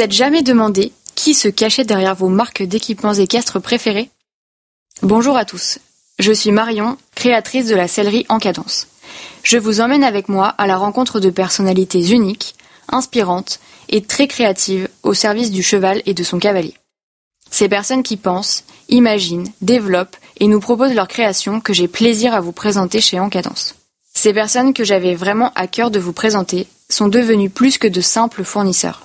vous êtes jamais demandé qui se cachait derrière vos marques d'équipements équestres préférées Bonjour à tous, je suis Marion, créatrice de la sellerie en cadence. Je vous emmène avec moi à la rencontre de personnalités uniques, inspirantes et très créatives au service du cheval et de son cavalier. Ces personnes qui pensent, imaginent, développent et nous proposent leurs créations que j'ai plaisir à vous présenter chez Encadence. Ces personnes que j'avais vraiment à cœur de vous présenter sont devenues plus que de simples fournisseurs.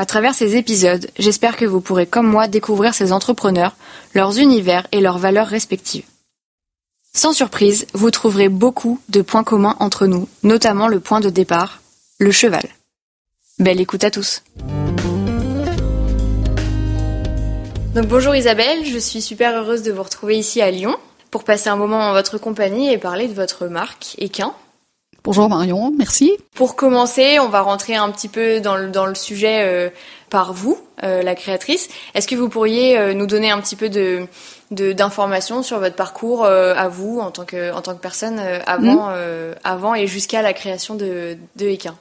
À travers ces épisodes, j'espère que vous pourrez comme moi découvrir ces entrepreneurs, leurs univers et leurs valeurs respectives. Sans surprise, vous trouverez beaucoup de points communs entre nous, notamment le point de départ, le cheval. Belle écoute à tous. Donc bonjour Isabelle, je suis super heureuse de vous retrouver ici à Lyon pour passer un moment en votre compagnie et parler de votre marque Equin. Bonjour Marion, merci. Pour commencer, on va rentrer un petit peu dans le, dans le sujet euh, par vous, euh, la créatrice. Est-ce que vous pourriez euh, nous donner un petit peu de d'informations sur votre parcours à vous en tant que en tant que personne avant mm. avant et jusqu'à la création de de Equin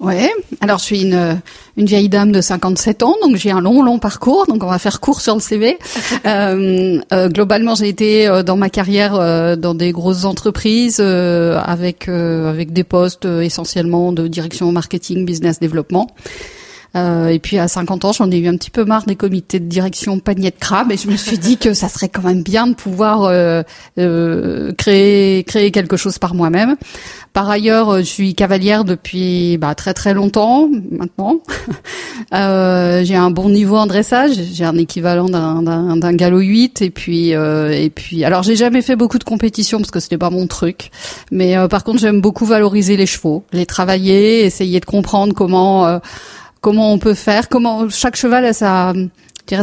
Ouais. Alors je suis une une vieille dame de 57 ans, donc j'ai un long long parcours. Donc on va faire court sur le CV. euh, euh, globalement, j'ai été euh, dans ma carrière euh, dans des grosses entreprises avec avec des postes essentiellement de direction marketing, business développement. Euh, et puis à 50 ans, j'en ai eu un petit peu marre des comités de direction panier de crabe et je me suis dit que ça serait quand même bien de pouvoir euh, euh, créer créer quelque chose par moi-même. Par ailleurs, je suis cavalière depuis bah, très très longtemps maintenant. j'ai un bon niveau en dressage, j'ai un équivalent d'un, galop 8 et puis et puis alors j'ai jamais fait beaucoup de compétitions parce que c'était pas mon truc. Mais par contre, j'aime beaucoup valoriser les chevaux, les travailler, essayer de comprendre comment comment on peut faire, comment chaque cheval a sa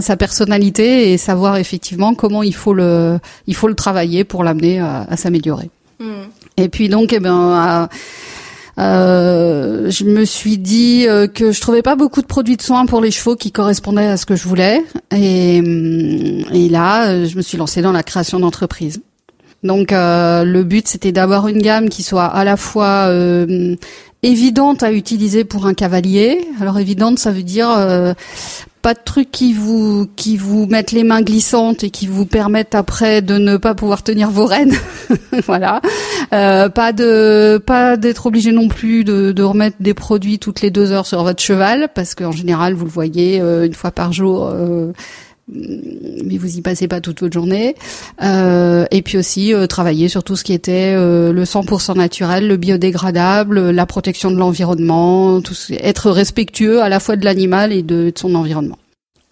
sa personnalité et savoir effectivement comment il faut le il faut le travailler pour l'amener à, s'améliorer. Hmm. Et puis donc eh ben euh, je me suis dit euh, que je trouvais pas beaucoup de produits de soins pour les chevaux qui correspondaient à ce que je voulais et, et là je me suis lancée dans la création d'entreprise. Donc euh, le but c'était d'avoir une gamme qui soit à la fois euh, évidente à utiliser pour un cavalier. Alors évidente, ça veut dire euh, pas de trucs qui vous qui vous mettent les mains glissantes et qui vous permettent après de ne pas pouvoir tenir vos rênes. voilà. Euh, pas de pas d'être obligé non plus de, remettre des produits toutes les deux heures sur votre cheval parce qu'en général vous le voyez euh, une fois par jour mais vous y passez pas toute votre journée. Euh, et puis aussi euh, travailler sur tout ce qui était euh, le 100% naturel, le biodégradable, la protection de l'environnement, être respectueux à la fois de l'animal et de, son environnement.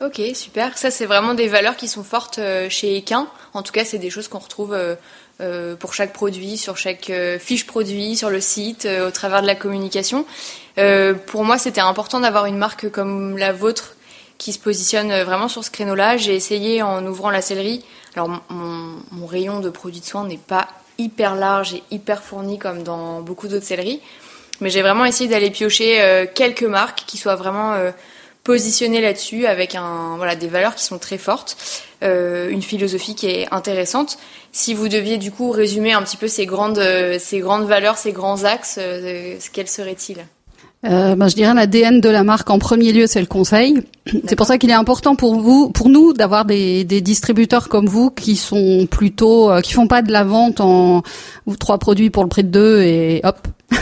Ok, super. Ça, c'est vraiment des valeurs qui sont fortes chez Equin. En tout cas, c'est des choses qu'on retrouve pour chaque produit, sur chaque fiche produit, sur le site, au travers de la communication. pour moi, c'était important d'avoir une marque comme la vôtre qui se positionne euh, vraiment sur ce créneau-là. J'ai essayé en ouvrant la sellerie. Alors mon, rayon de produits de soins n'est pas hyper large et hyper fourni comme dans beaucoup d'autres selleries, mais j'ai vraiment essayé d'aller piocher euh, quelques marques qui soient vraiment euh, positionnées là-dessus avec un voilà des valeurs qui sont très fortes, une philosophie qui est intéressante. Si vous deviez du coup résumer un petit peu ces grandes ces grandes valeurs, ces grands axes, quels seraient-ils? Euh, ben, je dirais l'ADN de la marque en premier lieu, c'est le conseil. C'est pour ça qu'il est important pour vous, pour nous, d'avoir des, des, distributeurs comme vous qui sont plutôt, euh, qui font pas de la vente en ou trois produits pour le prix de deux et hop,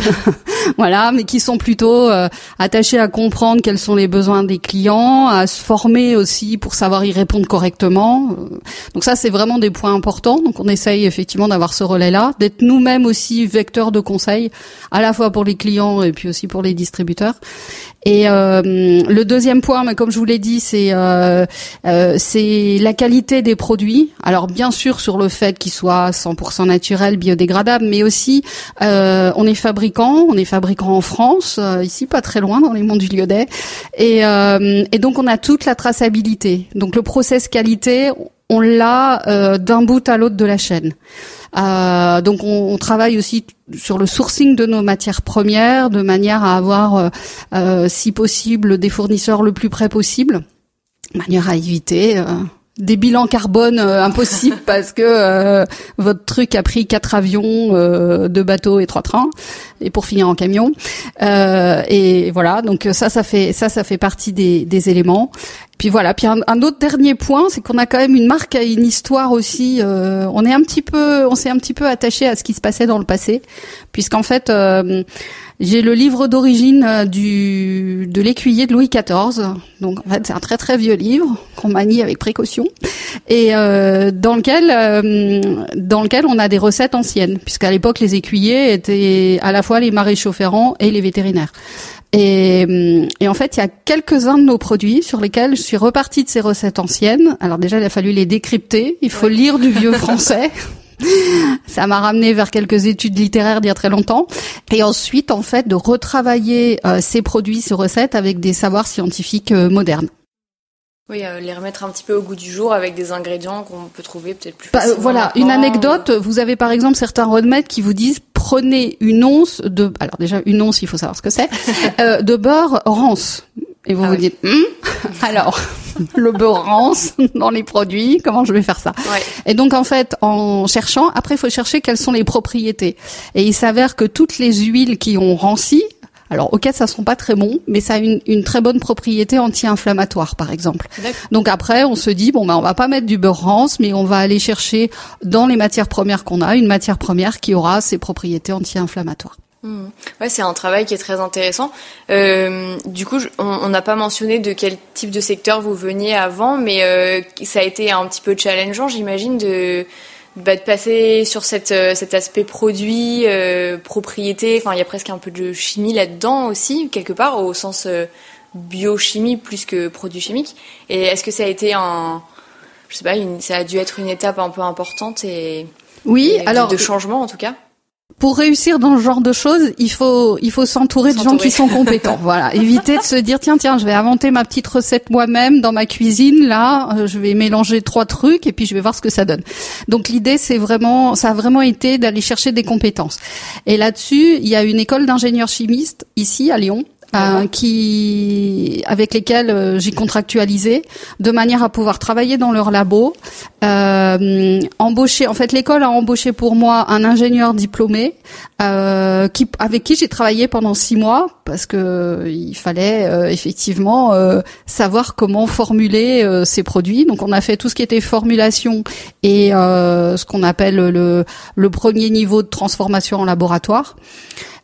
voilà, mais qui sont plutôt euh, attachés à comprendre quels sont les besoins des clients, à se former aussi pour savoir y répondre correctement. Euh, donc ça, c'est vraiment des points importants. Donc on essaye effectivement d'avoir ce relais-là, d'être nous-mêmes aussi vecteurs de conseils, à la fois pour les clients et puis aussi pour les distributeurs. Et euh, le deuxième point, mais comme je vous l'ai dit, c'est euh, euh, c'est la qualité des produits. Alors bien sûr sur le fait qu'ils soient 100% naturels, biodégradables, mais aussi on est fabricant, on est fabricant en France, ici pas très loin dans les monts du Lyonnais, et, et donc on a toute la traçabilité. Donc le process qualité, on l'a d'un bout à l'autre de la chaîne. Euh, donc on, travaille aussi sur le sourcing de nos matières premières de manière à avoir, euh, euh si possible, des fournisseurs le plus près possible, de manière à éviter euh, des bilans carbone euh, impossibles parce que euh, votre truc a pris quatre avions, euh, deux bateaux et trois trains, et pour finir en camion. et voilà, donc ça, ça fait ça, ça fait partie des, des éléments. Puis voilà. Puis un, autre dernier point, c'est qu'on a quand même une marque une histoire aussi. on est un petit peu, on s'est un petit peu attaché à ce qui se passait dans le passé, puisqu'en fait j'ai le livre d'origine euh, du de l'écuyer de Louis XIV. Donc en fait, c'est un très très vieux livre qu'on manie avec précaution et euh, dans lequel euh, dans lequel on a des recettes anciennes, puisqu'à l'époque les écuyers étaient à la fois les maréchaux ferrants et les vétérinaires. Et, et, en fait, il y a quelques-uns de nos produits sur lesquels je suis repartie de ces recettes anciennes. Alors déjà, il a fallu les décrypter. Il faut lire du vieux français ça m'a ramené vers quelques études littéraires d'il y a très longtemps. Et ensuite, en fait, de retravailler euh, ces produits, ces recettes avec des savoirs scientifiques euh, modernes. Oui, euh, les remettre un petit peu au goût du jour avec des ingrédients qu'on peut trouver peut-être plus bah, facilement. voilà, une anecdote. Vous avez par exemple certains roadmaps qui vous disent prenez une once de, alors déjà une once, il faut savoir ce que c'est, de beurre rance. Et vous ah vous dites, hum alors, le beurre rance dans les produits, comment je vais faire ça? Et donc en fait, en cherchant, après il faut chercher quelles sont les propriétés. Et il s'avère que toutes les huiles qui ont ranci, alors, ok, ça sent pas très bon, mais ça a une, une très bonne propriété anti-inflammatoire, par exemple. Donc après, on se dit bon, ben, on va pas mettre du beurre rance, mais on va aller chercher dans les matières premières qu'on a une matière première qui aura ses propriétés anti-inflammatoires. Mmh. Ouais, c'est un travail qui est très intéressant. Euh, du coup, on n'a pas mentionné de quel type de secteur vous veniez avant, mais euh, ça a été un petit peu challengeant, j'imagine, de, bah, de passer sur cette, euh, cet aspect produit, euh, propriété. Enfin, il y a presque un peu de chimie là-dedans aussi, quelque part, au sens euh, biochimie plus que produit chimique. Et est-ce que ça a été un, je sais pas, une, ça a dû être une étape un peu importante et oui, alors de changement en tout cas? Pour réussir dans ce genre de choses, il faut il faut s'entourer de gens qui sont compétents. voilà, éviter de se dire tiens tiens, je vais inventer ma petite recette moi-même dans ma cuisine là, euh, je vais mélanger trois trucs et puis je vais voir ce que ça donne. Donc l'idée c'est vraiment ça a vraiment été d'aller chercher des compétences. Et là-dessus, il y a une école d'ingénieurs chimistes ici à Lyon euh, qui avec lesquels euh, j'ai contractualisé de manière à pouvoir travailler dans leur labo, euh, embaucher. En fait, l'école a embauché pour moi un ingénieur diplômé euh, qui avec qui j'ai travaillé pendant six mois parce que il fallait effectivement savoir comment formuler ces produits. Donc, on a fait tout ce qui était formulation et ce qu'on appelle le, le premier niveau de transformation en laboratoire.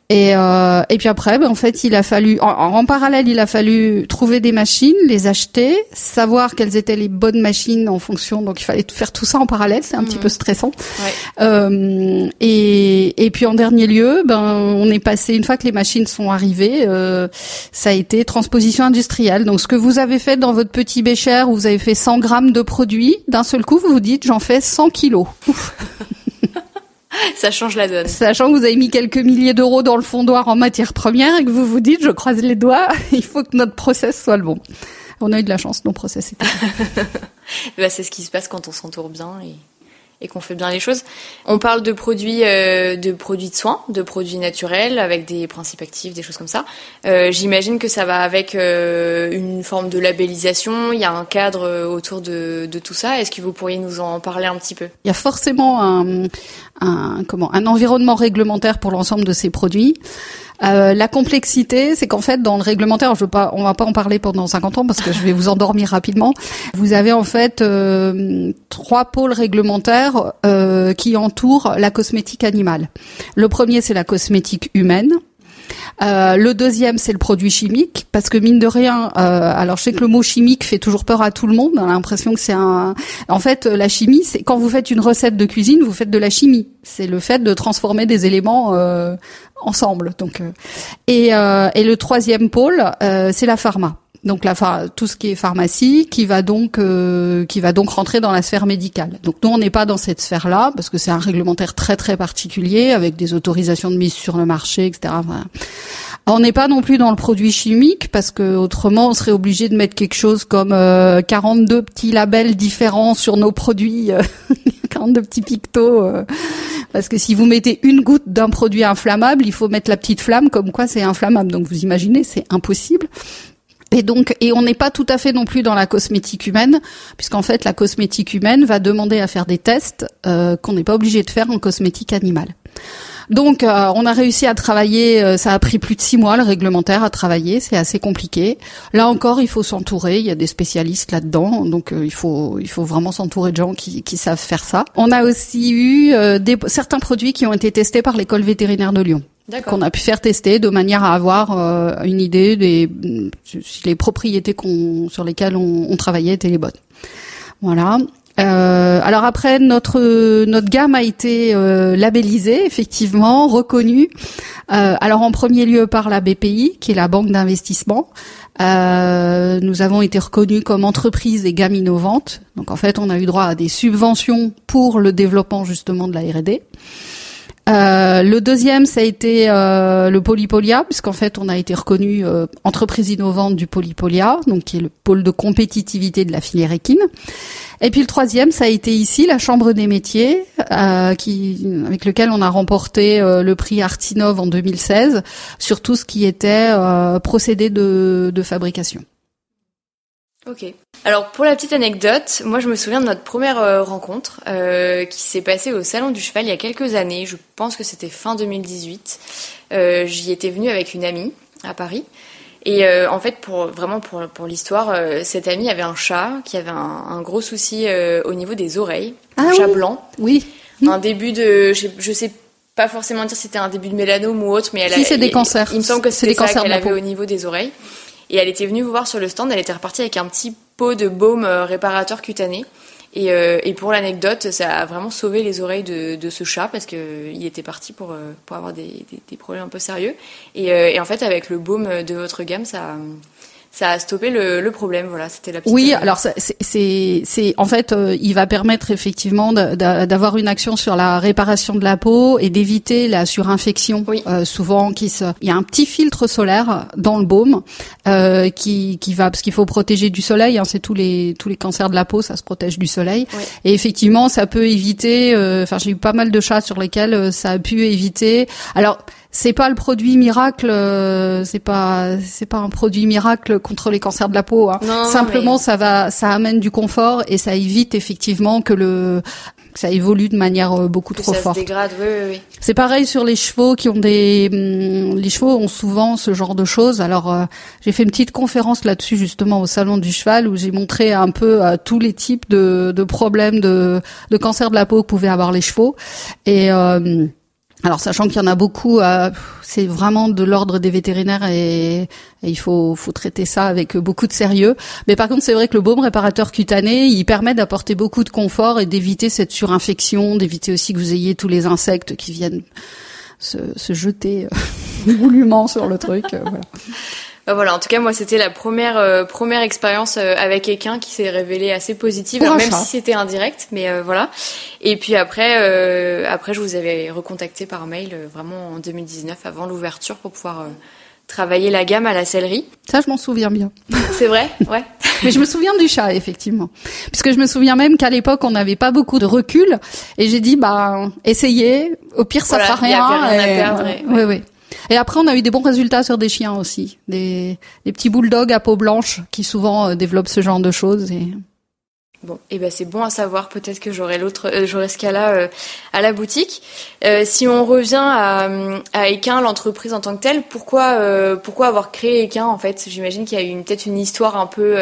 Et, euh, et puis après, ben, en fait, il a fallu, en, parallèle, il a fallu trouver des machines, les acheter, savoir quelles étaient les bonnes machines en fonction. Donc, il fallait faire tout ça en parallèle. C'est un petit mhm. peu stressant. Ouais. Euh, et, et puis en dernier lieu, ben, on est passé une fois que les machines sont arrivées, euh, ça a été transposition industrielle. Donc, ce que vous avez fait dans votre petit bécher où vous avez fait 100 grammes de produits, d'un seul coup, vous vous dites, j'en fais 100 kilos. Ça change la donne. Sachant que vous avez mis quelques milliers d'euros dans le fondoir en matière première et que vous vous dites, je croise les doigts, il faut que notre process soit le bon. On a eu de la chance, nos process étaient. bah, c'est ce qui se passe quand on s'entoure bien et et qu'on fait bien les choses. On parle de produits, euh, de produits de soins, de produits naturels avec des principes actifs, des choses comme ça. Euh, J'imagine que ça va avec euh, une forme de labellisation. Il y a un cadre euh, autour de, de tout ça. Est-ce que vous pourriez nous en parler un petit peu? Il y a forcément un, un comment un environnement réglementaire pour l'ensemble de ces produits. Euh, la complexité, c'est qu'en fait, dans le réglementaire, je veux pas, on va pas en parler pendant 50 ans parce que je vais vous endormir rapidement. Vous avez en fait euh, trois pôles réglementaires euh, qui entourent la cosmétique animale. Le premier, c'est la cosmétique humaine. Euh, le deuxième, c'est le produit chimique, parce que mine de rien, euh, alors je sais que le mot chimique fait toujours peur à tout le monde. On a l'impression que c'est un. En fait, la chimie, c'est quand vous faites une recette de cuisine, vous faites de la chimie. C'est le fait de transformer des éléments euh, ensemble. Donc, euh, et, euh, et le troisième pôle, euh, c'est la pharma. Donc la tout ce qui est pharmacie, qui va donc qui va donc rentrer dans la sphère médicale. Donc nous on n'est pas dans cette sphère-là parce que c'est un réglementaire très très particulier avec des autorisations de mise sur le marché, etc. On n'est pas non plus dans le produit chimique parce que autrement on serait obligé de mettre quelque chose comme 42 petits labels différents sur nos produits, 42 petits pictos parce que si vous mettez une goutte d'un produit inflammable, il faut mettre la petite flamme comme quoi c'est inflammable. Donc vous imaginez, c'est impossible. Et donc, et on n'est pas tout à fait non plus dans la cosmétique humaine, puisqu'en fait, la cosmétique humaine va demander à faire des tests euh, qu'on n'est pas obligé de faire en cosmétique animale. Donc, euh, on a réussi à travailler. euh, ça a pris plus de six mois le réglementaire à travailler. C'est assez compliqué. Là encore, il faut s'entourer. Il y a des spécialistes là-dedans, donc euh, il faut il faut vraiment s'entourer de gens qui, qui savent faire ça. On a aussi eu euh, des, certains produits qui ont été testés par l'école vétérinaire de Lyon qu'on a pu faire tester de manière à avoir euh, une idée des si les propriétés qu'on sur lesquelles on, on travaillait étaient les bonnes. Voilà. Euh, alors après notre notre gamme a été euh, labellisée effectivement reconnue. Euh, alors en premier lieu par la BPI qui est la banque d'investissement. Nous avons été reconnus comme entreprise et gamme innovante. Donc en fait on a eu droit à des subventions pour le développement justement de la R&D. Euh, le deuxième, ça a été euh, le Polypolia, puisqu'en fait, on a été reconnu euh, entreprise innovante du Polypolia, donc qui est le pôle de compétitivité de la filière équine. Et puis le troisième, ça a été ici la Chambre des métiers, euh, avec lequel on a remporté le prix Artinov en 2016 sur tout ce qui était procédé de fabrication. Ok. Alors pour la petite anecdote, moi je me souviens de notre première euh, rencontre euh, qui s'est passée au Salon du Cheval il y a quelques années. Je pense que c'était fin 2018. Euh, J'y étais venue avec une amie à Paris. Et euh, en fait, pour vraiment pour, pour l'histoire, euh, cette amie avait un chat qui avait un, un gros souci euh, au niveau des oreilles, un Ah chat blanc, Oui. un début de, je, je sais pas forcément dire si c'était un début de mélanome ou autre, mais elle Si, a, c'est des cancers. Il me semble que C'est c'était des ça qu'elle avait peau. au niveau des oreilles. Et elle était venue vous voir sur le stand, elle était repartie avec un petit pot de baume euh, réparateur cutané. Et, euh, et pour l'anecdote, ça a vraiment sauvé les oreilles de, ce chat parce que euh, était parti pour, pour avoir des, des, problèmes un peu sérieux. Et, et en fait, avec le baume de votre gamme, ça, ça a stoppé le, le problème. Voilà, c'était la petite. Oui, euh, alors c'est, c'est, c'est- en fait, euh, il va permettre effectivement d'avoir une action sur la réparation de la peau et d'éviter la surinfection. Oui. Euh, souvent, qui se, il y a un petit filtre solaire dans le baume euh, qui, qui va parce qu'il faut protéger du soleil. Hein, c'est tous les tous les cancers de la peau, ça se protège du soleil. Ouais. Et effectivement, ça peut éviter. euh, Enfin, j'ai eu pas mal de chats sur lesquels euh, ça a pu éviter. Alors. C'est pas le produit miracle, euh, c'est pas c'est pas un produit miracle contre les cancers de la peau. Hein. Non, Simplement, mais- ça va, ça amène du confort et ça évite effectivement que le que ça évolue de manière euh, beaucoup que trop ça se forte. dégrade. Oui, oui, oui. C'est pareil sur les chevaux qui ont des hum, les chevaux ont souvent ce genre de choses. Alors euh, j'ai fait une petite conférence là-dessus justement au salon du cheval où j'ai montré un peu euh, tous les types de, de problèmes de de cancer de la peau que pouvaient avoir les chevaux et euh, alors sachant qu'il y en a beaucoup, euh, c'est vraiment de l'ordre des vétérinaires et, il faut, faut traiter ça avec beaucoup de sérieux. Mais par contre, c'est vrai que le baume réparateur cutané, il permet d'apporter beaucoup de confort et d'éviter cette surinfection, d'éviter aussi que vous ayez tous les insectes qui viennent se, se jeter euh, goulûment sur le truc. euh, voilà. Bah voilà, en tout cas, moi, c'était la première euh, première expérience euh, avec Equin qui s'est révélée assez positive, un même si c'était indirect, mais euh, voilà. Et puis après, euh, après, je vous avais recontacté par mail euh, vraiment en 2019, avant l'ouverture, pour pouvoir euh, travailler la gamme à la sellerie. Ça, je m'en souviens bien. C'est vrai, ouais. Mais je me souviens du chat, effectivement. Puisque je me souviens même qu'à l'époque, on n'avait pas beaucoup de recul. Et j'ai dit, bah, essayez. Au pire, ça Voilà, fera rien. rien à et, perdre, et- oui, oui. Et après, on a eu des bons résultats sur des chiens aussi. Des, des petits bulldogs à peau blanche qui souvent euh, développent ce genre de choses. Et... Bon, et ben c'est bon à savoir. Peut-être que j'aurai l'autre, euh, j'aurai ce cas-là euh, à la boutique. Euh, si on revient à, à Equin, l'entreprise en tant que telle, pourquoi, pourquoi avoir créé Equin en fait? J'imagine qu'il y a eu peut-être une histoire un peu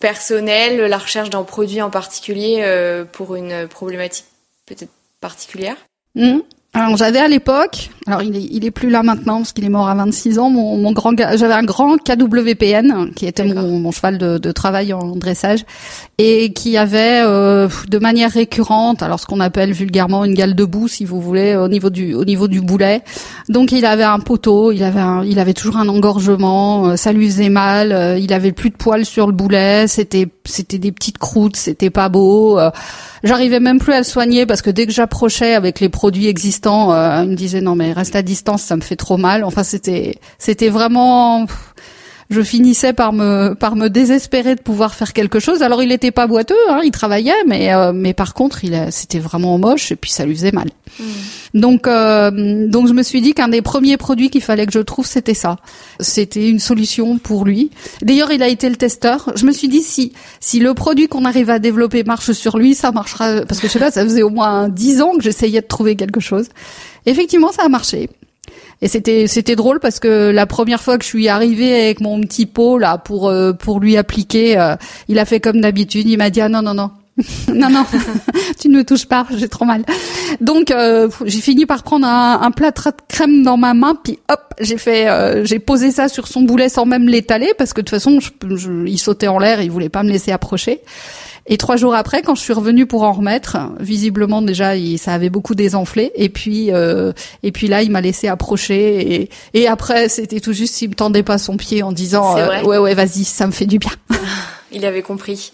personnelle, la recherche d'un produit en particulier pour une problématique peut-être particulière? Mhm. Alors j'avais à l'époque, alors il est, il est plus là maintenant parce qu'il est mort à 26 ans, mon, mon grand, j'avais un grand KWPN qui était mon, mon cheval de, de travail en dressage et qui avait euh, de manière récurrente, alors ce qu'on appelle vulgairement une gale de boue si vous voulez, au niveau du au niveau du boulet. Donc il avait un poteau, il avait un- il avait toujours un engorgement, euh, ça lui faisait mal, euh, il avait plus de poils sur le boulet, c'était c'était des petites croûtes, c'était pas beau. euh, J'arrivais même plus à le soigner parce que dès que j'approchais avec les produits existants, euh, il me disait non mais reste à distance, ça me fait trop mal. Enfin c'était c'était vraiment je finissais par me par me désespérer de pouvoir faire quelque chose. Alors il était pas boiteux, hein, il travaillait, mais euh, mais par contre il c'était vraiment moche et puis ça lui faisait mal. Hmm. Donc euh, donc je me suis dit qu'un des premiers produits qu'il fallait que je trouve c'était ça. C'était une solution pour lui. D'ailleurs il a été le testeur. Je me suis dit si si le produit qu'on arrive à développer marche sur lui, ça marchera parce que je sais pas, ça faisait au moins dix ans que j'essayais de trouver quelque chose. Effectivement ça a marché. Et c'était c'était drôle parce que la première fois que je suis arrivée avec mon petit pot là pour euh, pour lui appliquer, euh, il a fait comme d'habitude. Il m'a dit ah non non non non non tu ne me touches pas, j'ai trop mal. Donc euh, j'ai fini par prendre un, un, plat de crème dans ma main puis hop j'ai fait j'ai posé ça sur son boulet sans même l'étaler parce que de toute façon je, il sautait en l'air, il voulait pas me laisser approcher. Et trois jours après, quand je suis revenue pour en remettre, visiblement déjà, il, ça avait beaucoup désenflé. Et puis, euh, et puis là, il m'a laissé approcher. Et, et après, c'était tout juste s'il me tendait pas son pied en disant euh, ouais ouais vas-y, ça me fait du bien. il avait compris.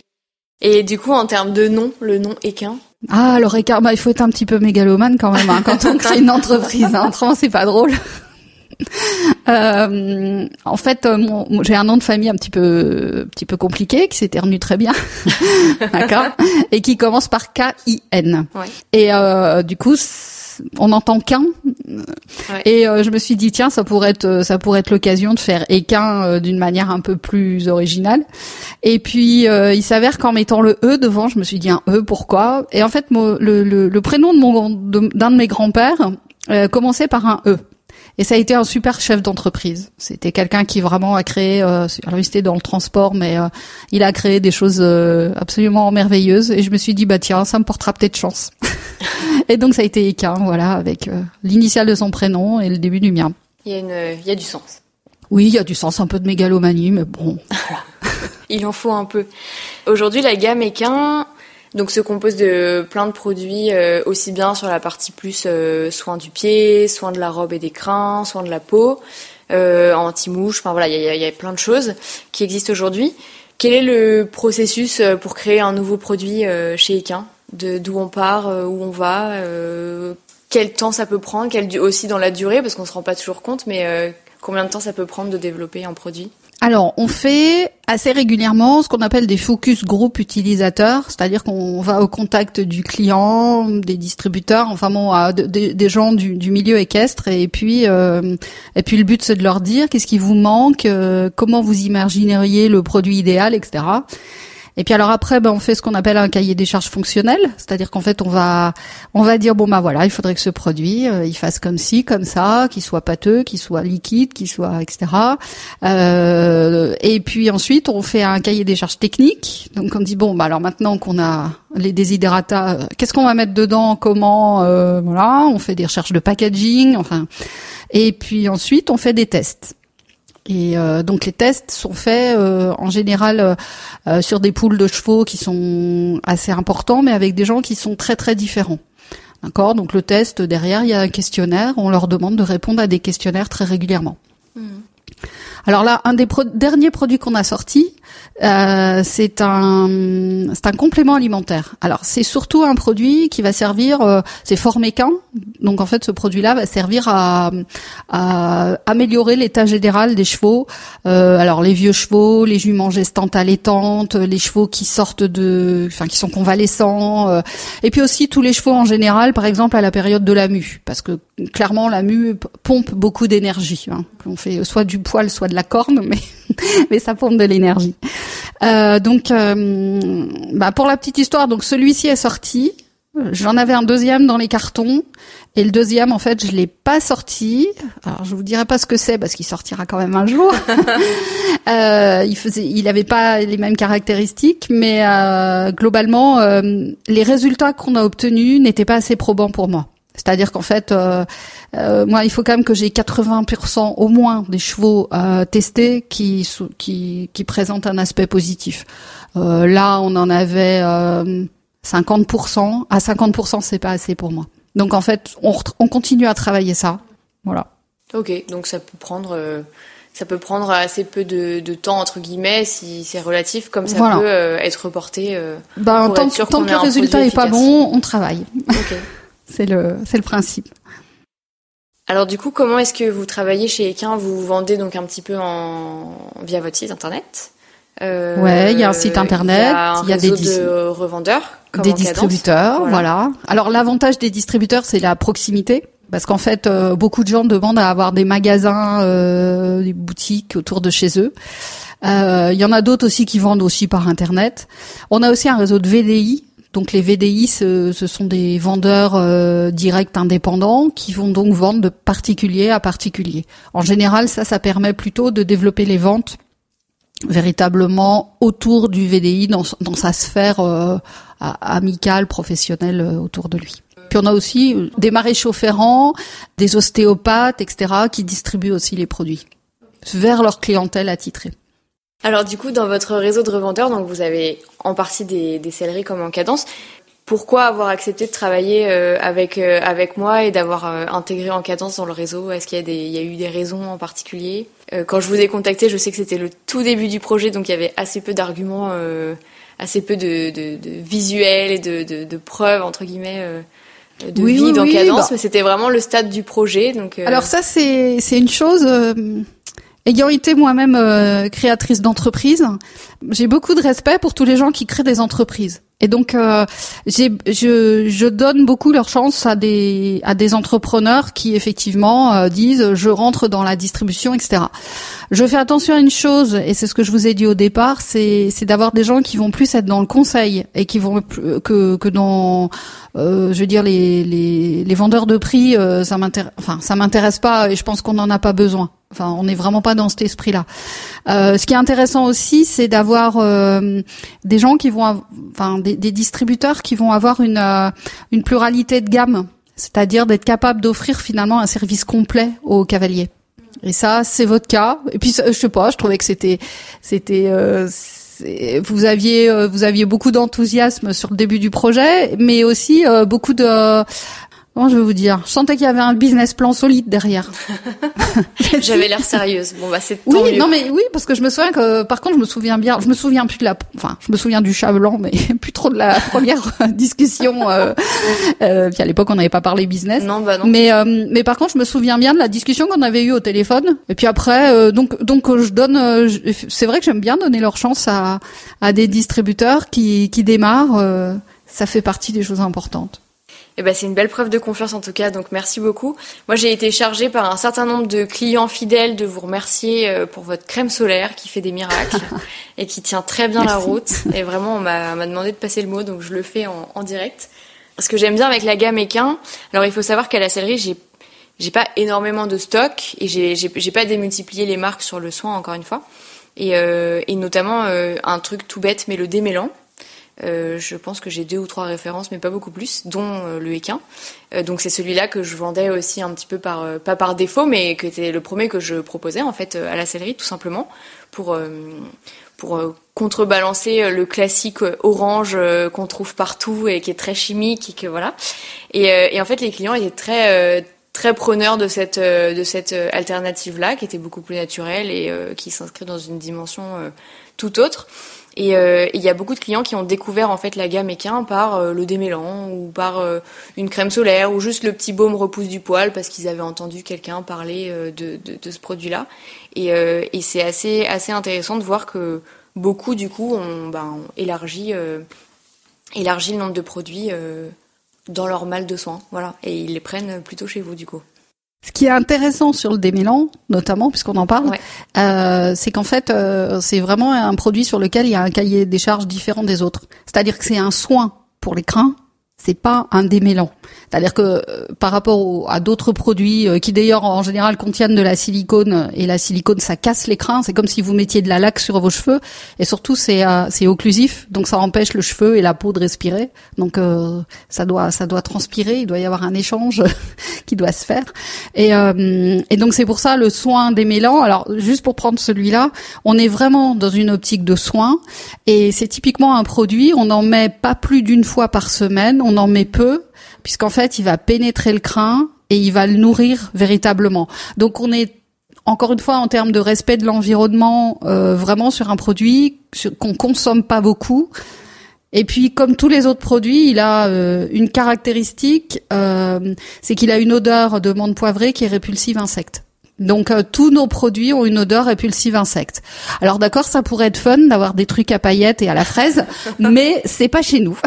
Et du coup, en termes de nom, le nom Équin Ah, alors Équin, bah, il faut être un petit peu mégalomane quand même hein, quand on crée une entreprise. Hein. Autrement, c'est pas drôle. Euh, en fait, euh, j'ai un nom de famille un petit peu, petit peu compliqué, qui s'éternue très bien, d'accord, et qui commence par K-I-N. Ouais. Et euh, du coup, on entend qu'un. Et euh, je me suis dit tiens, ça pourrait être, ça pourrait être l'occasion de faire équin euh, d'une manière un peu plus originale. Et puis il s'avère qu'en mettant le e devant, je me suis dit un e pourquoi? Et en fait, le, le, le prénom de mon d'un de, mes grands-pères commençait par un e. Et ça a été un super chef d'entreprise. C'était quelqu'un qui vraiment a créé, euh, alors il était dans le transport, mais euh, il a créé des choses euh, absolument merveilleuses. Et je me suis dit, bah tiens, ça me portera peut-être chance. et donc ça a été Equin, voilà, avec euh, l'initiale de son prénom et le début du mien. Il y a, une, il y a du sens. Oui, il y a du sens, un peu de mégalomanie, mais bon. il en faut un peu. Aujourd'hui, la gamme Equin, donc se compose de plein de produits euh, aussi bien sur la partie plus euh, soins du pied, soins de la robe et des crins, soins de la peau, euh, anti-mouche, enfin voilà, il y a, y a, plein de choses qui existent aujourd'hui. Quel est le processus euh, pour créer un nouveau produit chez Equin d'où on part, où on va, quel temps ça peut prendre, quel aussi dans la durée parce qu'on se rend pas toujours compte, mais combien de temps ça peut prendre de développer un produit? Alors, on fait assez régulièrement ce qu'on appelle des focus group utilisateurs, c'est-à-dire qu'on va au contact du client, des distributeurs, enfin bon, des gens du, milieu équestre, et puis euh, et puis le but c'est de leur dire qu'est-ce qui vous manque, euh, comment vous imagineriez le produit idéal, etc. Et puis alors après, ben, on fait ce qu'on appelle un cahier des charges fonctionnel, c'est-à-dire qu'en fait, on va on va dire bon bah voilà, il faudrait que ce produit euh, il fasse comme ci, comme ça, qu'il soit pâteux, qu'il soit liquide, qu'il soit etc. Euh, et puis ensuite, on fait un cahier des charges techniques. Donc on dit bon bah alors maintenant qu'on a les desiderata, euh, qu'est-ce qu'on va mettre dedans, comment, euh, voilà, on fait des recherches de packaging, enfin. Et puis ensuite, on fait des tests. Et euh, donc les tests sont faits euh, en général euh, sur des poules de chevaux qui sont assez importants, mais avec des gens qui sont très très différents. D'accord? Donc le test derrière, il y a un questionnaire. On leur demande de répondre à des questionnaires très régulièrement. Mmh. Alors là, un des derniers produits qu'on a sorti, euh, c'est un c'est un complément alimentaire. Alors c'est surtout un produit qui va servir, euh, c'est forméquin. Donc en fait, ce produit-là va servir à, à améliorer l'état général des chevaux. Euh, alors les vieux chevaux, les juments gestantes allaitantes, les chevaux qui sortent de, enfin qui sont convalescents, euh, et puis aussi tous les chevaux en général, par exemple à la période de la mue, parce que clairement la mue pompe beaucoup d'énergie. Hein. On fait soit du poil, soit de la corne, mais mais ça pompe de l'énergie. Euh, donc, euh, bah pour la petite histoire, donc celui-ci est sorti. J'en avais un deuxième dans les cartons et le deuxième en fait je l'ai pas sorti. Alors je vous dirai pas ce que c'est parce qu'il sortira quand même un jour. euh, il faisait, il avait pas les mêmes caractéristiques, mais euh, globalement euh, les résultats qu'on a obtenus n'étaient pas assez probants pour moi. C'est-à-dire qu'en fait, euh, euh, moi, il faut quand même que j'ai 80% au moins des chevaux euh, testés qui, qui, qui présentent un aspect positif. Euh, là, on en avait 50%. À 50%, c'est pas assez pour moi. Donc en fait, on, on continue à travailler ça. Voilà. Ok, donc ça peut prendre ça peut prendre assez peu de, de, temps entre guillemets si c'est relatif comme ça peut être reporté euh, bah, tant, tant que le résultat est pas bon on travaille okay. c'est le c'est le principe Alors du coup, comment est-ce que vous travaillez chez Equin Vous vendez donc un petit peu en via votre site internet euh, Ouais, il y a un site internet, il y a, des de revendeurs, des distributeurs, voilà. Alors l'avantage des distributeurs, c'est la proximité. Parce qu'en fait, euh, beaucoup de gens demandent à avoir des magasins, euh, des boutiques autour de chez eux. Euh, il y en a d'autres aussi qui vendent aussi par internet. On a aussi un réseau de VDI. Donc les VDI, ce, sont des vendeurs euh, directs indépendants qui vont donc vendre de particulier à particulier. En général, ça, ça permet plutôt de développer les ventes véritablement autour du VDI dans, sa sphère euh, amicale, professionnelle euh, autour de lui. Puis on a aussi des maréchaux ferrants, des ostéopathes, etc., qui distribuent aussi les produits vers leur clientèle attitrée. Alors du coup, dans votre réseau de revendeurs, donc vous avez en partie des, des selleries comme en cadence. Pourquoi avoir accepté de travailler euh, avec euh, avec moi et d'avoir euh, intégré en cadence dans le réseau? Est-ce qu'il y a des il y a eu des raisons en particulier? Quand je vous ai contacté, je sais que c'était le tout début du projet, donc il y avait assez peu d'arguments, assez peu de, de, de, visuels et de, de, de preuves entre guillemets de vie dans cadence, bah mais c'était vraiment le stade du projet. Donc alors ça c'est c'est une chose Ayant été moi-même euh, créatrice d'entreprise, j'ai beaucoup de respect pour tous les gens qui créent des entreprises. Et donc, euh, je, je, donne beaucoup leur chance à des à des entrepreneurs qui effectivement euh, disent je rentre dans la distribution, etc. Je fais attention à une chose et c'est ce que je vous ai dit au départ, c'est d'avoir des gens qui vont plus être dans le conseil et qui vont que que dans euh, je veux dire les les, les vendeurs de prix, ça m'intéresse enfin m'intéresse pas et je pense qu'on n'en a pas besoin. Enfin, on n'est vraiment pas dans cet esprit-là. Euh, ce qui est intéressant aussi, c'est d'avoir euh, des gens qui vont, enfin, des, distributeurs qui vont avoir une euh, une pluralité de gamme, c'est-à-dire d'être capable d'offrir finalement un service complet aux cavaliers. Et ça, c'est votre cas. Et puis, je sais pas, je trouvais que c'était, c'était, vous aviez, vous aviez beaucoup d'enthousiasme sur le début du projet, mais aussi beaucoup de Comment je vais vous dire? Je sentais qu'il y avait un business plan solide derrière. J'avais l'air sérieuse. Bon bah c'est Oui, non mais oui parce que je me souviens que par contre je me souviens bien, je me souviens plus de la enfin, je me souviens du chat blanc mais plus trop de la première discussion euh, euh, puis à l'époque on n'avait pas parlé business. Non bah non. Mais euh, mais par contre je me souviens bien de la discussion qu'on avait eue au téléphone et puis après euh, donc donc je donne c'est vrai que j'aime bien donner leur chance à à des distributeurs qui qui démarrent ça fait partie des choses importantes. Eh ben, c'est une belle preuve de confiance en tout cas, donc merci beaucoup. Moi, j'ai été chargée par un certain nombre de clients fidèles de vous remercier euh, pour votre crème solaire qui fait des miracles et qui tient très bien la route. Et vraiment, on m'a demandé de passer le mot, donc je le fais en, en direct. Ce que j'aime bien avec la gamme Equin, alors il faut savoir qu'à la sellerie, j'ai j'ai pas énormément de stock et j'ai j'ai pas démultiplié les marques sur le soin encore une fois. Et, euh, et notamment euh, un truc tout bête, mais le démêlant. Euh, je pense que j'ai deux ou trois références, mais pas beaucoup plus, dont euh, le Équin. Euh, donc c'est celui-là que je vendais aussi un petit peu par, pas par défaut, mais que c'était le premier que je proposais en fait à la sellerie, tout simplement, pour pour contrebalancer le classique orange qu'on trouve partout et qui est très chimique et que voilà. Et, et en fait les clients étaient très très preneurs de cette de cette alternative là, qui était beaucoup plus naturelle et qui s'inscrit dans une dimension tout autre. Et euh, il y a beaucoup de clients qui ont découvert en fait la gamme Equin par euh, le démêlant ou par euh, une crème solaire ou juste le petit baume repousse du poil parce qu'ils avaient entendu quelqu'un parler de, de, de, ce produit-là. Et, et c'est assez assez intéressant de voir que beaucoup du coup ont, ben, élargi élargi le nombre de produits dans leur mal de soins, voilà, et ils les prennent plutôt chez vous du coup. Ce qui est intéressant sur le démêlant, notamment puisqu'on en parle, euh, c'est qu'en fait, euh, c'est vraiment un produit sur lequel il y a un cahier des charges différent des autres. C'est-à-dire que c'est un soin pour les crins, c'est pas un démêlant. C'est-à-dire que euh, par rapport à d'autres produits euh, qui d'ailleurs en général contiennent de la silicone et la silicone ça casse les c'est comme si vous mettiez de la laque sur vos cheveux et surtout c'est euh, c'est occlusif donc ça empêche le cheveu et la peau de respirer. Donc ça doit ça doit transpirer, il doit y avoir un échange qui doit se faire. Et et donc c'est pour ça le soin démêlant. Alors juste pour prendre celui-là, on est vraiment dans une optique de soin et c'est typiquement un produit, on en met pas plus d'une fois par semaine, en met peu puisqu'en fait, il va pénétrer le crin et il va le nourrir véritablement. Donc on est encore une fois en termes de respect de l'environnement, euh, vraiment sur un produit qu'on consomme pas beaucoup Et puis, comme tous les autres produits, il a euh, une caractéristique, euh, c'est qu'il a une odeur de menthe poivrée qui est répulsive insecte. Donc euh, tous nos produits ont une odeur répulsive insecte. Alors d'accord, ça pourrait être fun d'avoir des trucs à paillettes et à la fraise, mais c'est pas chez nous.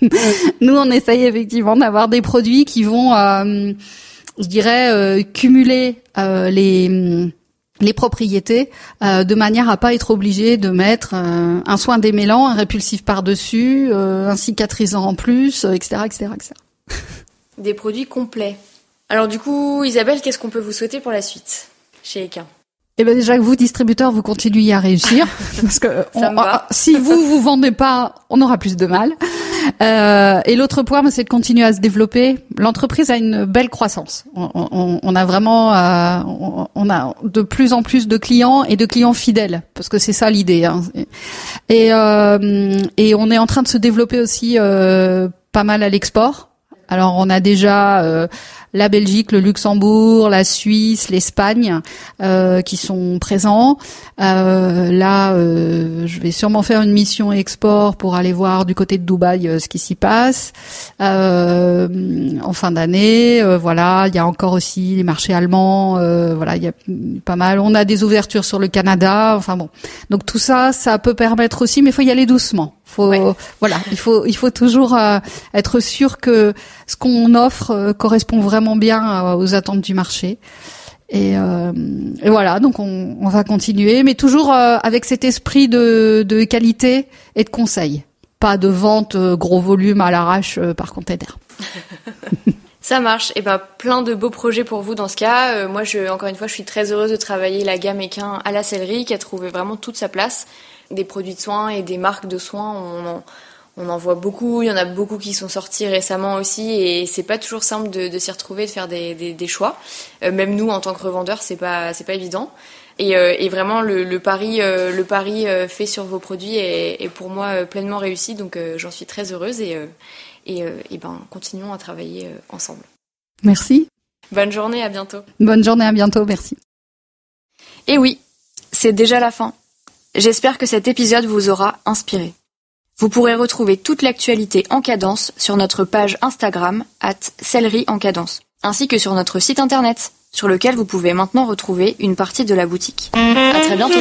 nous, on essaye effectivement d'avoir des produits qui vont, je dirais, cumuler les les propriétés euh, de manière à pas être obligé de mettre euh, un soin démêlant, un répulsif par-dessus, euh, un cicatrisant en plus, etc., etc., etc. Des produits complets. Alors du coup, Isabelle, qu'est-ce qu'on peut vous souhaiter pour la suite chez Equin eh ben déjà que vous distributeurs vous continuez à réussir parce que si vous vous vendez pas, on aura plus de mal. Euh, et l'autre point, c'est de continuer à se développer. L'entreprise a une belle croissance. On, a vraiment, euh, on, a de plus en plus de clients et de clients fidèles, parce que c'est ça l'idée. Hein. Et, euh, et on est en train de se développer aussi pas mal à l'export. Alors on a déjà la Belgique, le Luxembourg, la Suisse, l'Espagne euh, qui sont présents. Euh, là, euh, je vais sûrement faire une mission export pour aller voir du côté de Dubaï ce qui s'y passe en fin d'année. voilà, il y a encore aussi les marchés allemands. voilà, il y a pas mal. On a des ouvertures sur le Canada. Enfin bon, donc tout ça, ça peut permettre aussi, mais il faut y aller doucement. Faut, voilà, il faut, il faut toujours être sûr que ce qu'on offre correspond vraiment bien euh, aux attentes du marché. Et, euh, et voilà, donc on, on, va continuer, mais toujours euh, avec cet esprit de, de, qualité et de conseil. Pas de vente gros volume à l'arrache par container. Ça marche. Et ben plein de beaux projets pour vous dans ce cas. moi, je, encore une fois, je suis très heureuse de travailler la gamme Equin à la sellerie, qui a trouvé vraiment toute sa place. Des produits de soins et des marques de soins. On on en voit beaucoup, il y en a beaucoup qui sont sortis récemment aussi et c'est pas toujours simple de, s'y retrouver, de faire des, choix. Euh, même nous en tant que revendeurs, c'est pas c'est pas évident. Et, euh, vraiment le, pari le pari euh, fait sur vos produits est, pour moi pleinement réussi, donc j'en suis très heureuse et et, ben continuons à travailler ensemble. Merci. Bonne journée, à bientôt. Bonne journée, à bientôt, merci. Et oui, c'est déjà la fin. J'espère que cet épisode vous aura inspiré. Vous pourrez retrouver toute l'actualité en cadence sur notre page Instagram, at en cadence, ainsi que sur notre site internet, sur lequel vous pouvez maintenant retrouver une partie de la boutique. À très bientôt!